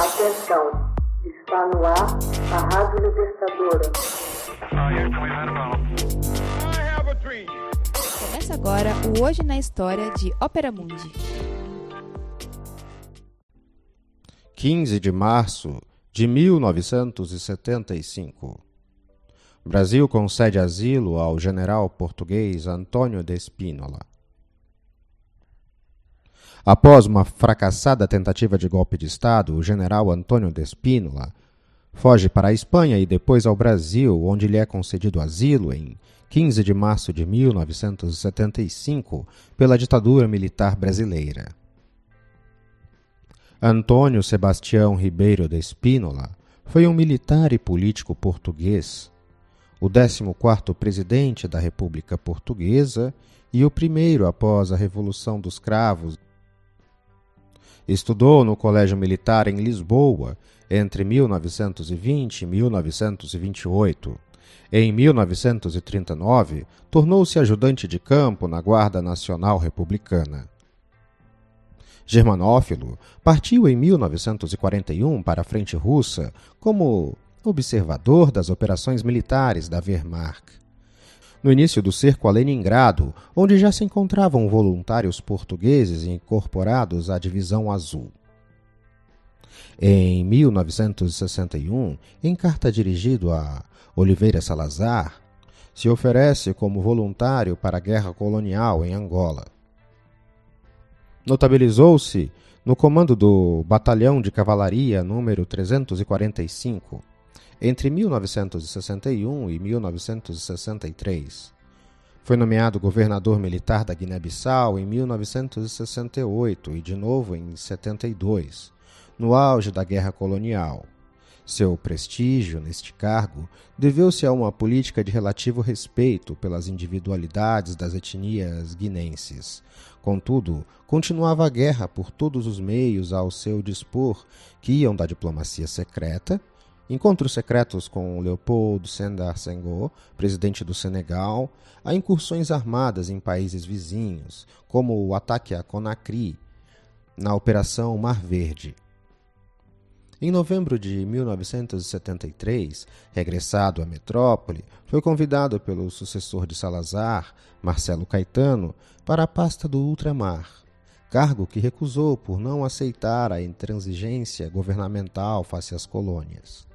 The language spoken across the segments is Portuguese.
Atenção, está no ar a Rádio Libertadora. Começa agora o Hoje na História de Ópera Mundi. 15 de março de 1975. Brasil concede asilo ao general português Antônio de Espínola. Após uma fracassada tentativa de golpe de Estado, o general Antônio de Espínola foge para a Espanha e depois ao Brasil, onde lhe é concedido asilo em 15 de março de 1975 pela ditadura militar brasileira. Antônio Sebastião Ribeiro de Espínola foi um militar e político português, o 14º presidente da República Portuguesa e o primeiro após a Revolução dos Cravos. Estudou no Colégio Militar em Lisboa entre 1920 e 1928. Em 1939, tornou-se ajudante de campo na Guarda Nacional Republicana. Germanófilo, partiu em 1941 para a frente russa como observador das operações militares da Wehrmacht. No início do cerco a Leningrado, onde já se encontravam voluntários portugueses incorporados à Divisão Azul. Em 1961, em carta dirigida a Oliveira Salazar, se oferece como voluntário para a guerra colonial em Angola. Notabilizou-se no comando do Batalhão de Cavalaria número 345 entre 1961 e 1963. Foi nomeado governador militar da Guiné-Bissau em 1968 e de novo em 72, no auge da Guerra Colonial. Seu prestígio neste cargo deveu-se a uma política de relativo respeito pelas individualidades das etnias guinenses. Contudo, continuava a guerra por todos os meios ao seu dispor, que iam da diplomacia secreta, encontros secretos com Leopoldo Sédar Senghor, presidente do Senegal, a incursões armadas em países vizinhos, como o ataque a Conakry, na Operação Mar Verde, em novembro de 1973, regressado à metrópole, foi convidado pelo sucessor de Salazar, Marcelo Caetano, para a pasta do ultramar, cargo que recusou por não aceitar a intransigência governamental face às colônias.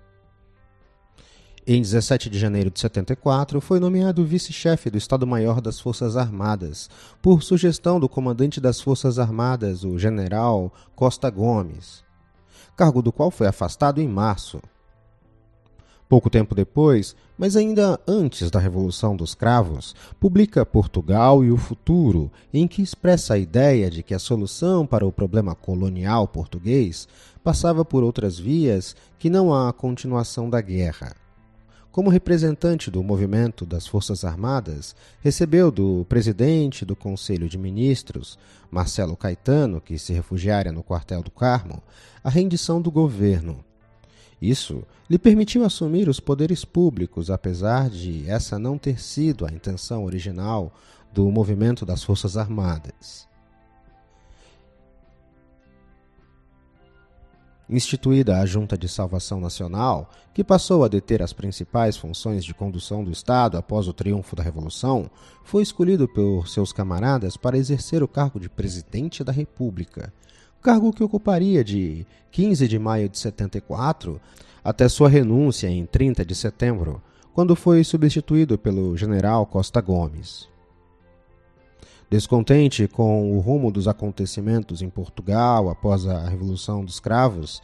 Em 17 de janeiro de 74, foi nomeado vice-chefe do Estado-Maior das Forças Armadas, por sugestão do comandante das Forças Armadas, o general Costa Gomes cargo do qual foi afastado em março. Pouco tempo depois, mas ainda antes da Revolução dos Cravos, publica Portugal e o Futuro, em que expressa a ideia de que a solução para o problema colonial português passava por outras vias que não a continuação da guerra como representante do movimento das Forças Armadas, recebeu do presidente do Conselho de Ministros, Marcelo Caetano, que se refugiara no quartel do Carmo, a rendição do governo. Isso lhe permitiu assumir os poderes públicos, apesar de essa não ter sido a intenção original do movimento das Forças Armadas. Instituída a Junta de Salvação Nacional, que passou a deter as principais funções de condução do Estado após o triunfo da Revolução, foi escolhido por seus camaradas para exercer o cargo de presidente da República, cargo que ocuparia de 15 de maio de 74 até sua renúncia em 30 de setembro, quando foi substituído pelo general Costa Gomes. Descontente com o rumo dos acontecimentos em Portugal após a Revolução dos Cravos,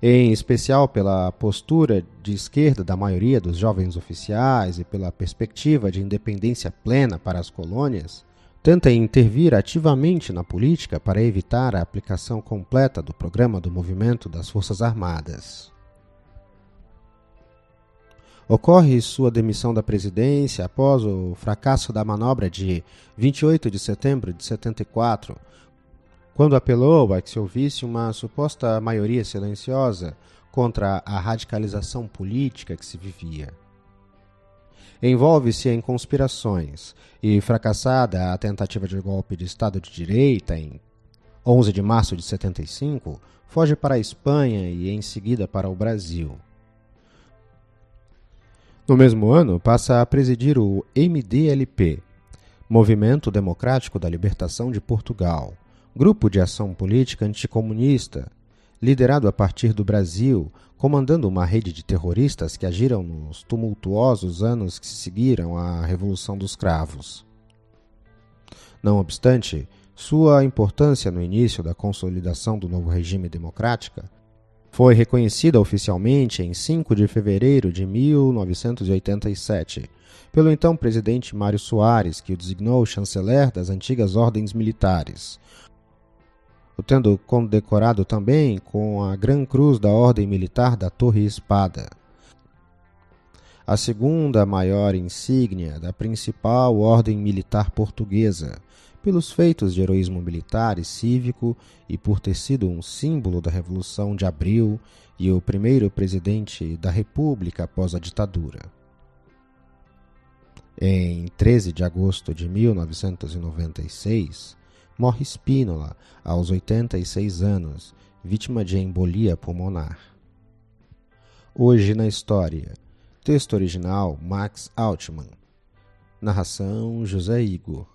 em especial pela postura de esquerda da maioria dos jovens oficiais e pela perspectiva de independência plena para as colônias, tenta intervir ativamente na política para evitar a aplicação completa do programa do movimento das Forças Armadas. Ocorre sua demissão da presidência após o fracasso da manobra de 28 de setembro de 74, quando apelou a que se ouvisse uma suposta maioria silenciosa contra a radicalização política que se vivia. Envolve-se em conspirações e, fracassada a tentativa de golpe de Estado de Direita em 11 de março de 75, foge para a Espanha e em seguida para o Brasil. No mesmo ano, passa a presidir o MDLP, Movimento Democrático da Libertação de Portugal, grupo de ação política anticomunista, liderado a partir do Brasil, comandando uma rede de terroristas que agiram nos tumultuosos anos que se seguiram à Revolução dos Cravos. Não obstante, sua importância no início da consolidação do novo regime democrático foi reconhecida oficialmente em 5 de fevereiro de 1987 pelo então presidente Mário Soares, que o designou chanceler das antigas ordens militares, o tendo condecorado também com a Gran Cruz da Ordem Militar da Torre Espada, a segunda maior insígnia da principal ordem militar portuguesa, pelos feitos de heroísmo militar e cívico e por ter sido um símbolo da Revolução de Abril e o primeiro presidente da República após a ditadura. Em 13 de agosto de 1996, morre Spínola aos 86 anos, vítima de embolia pulmonar. Hoje na história. Texto original Max Altman. Narração José Igor.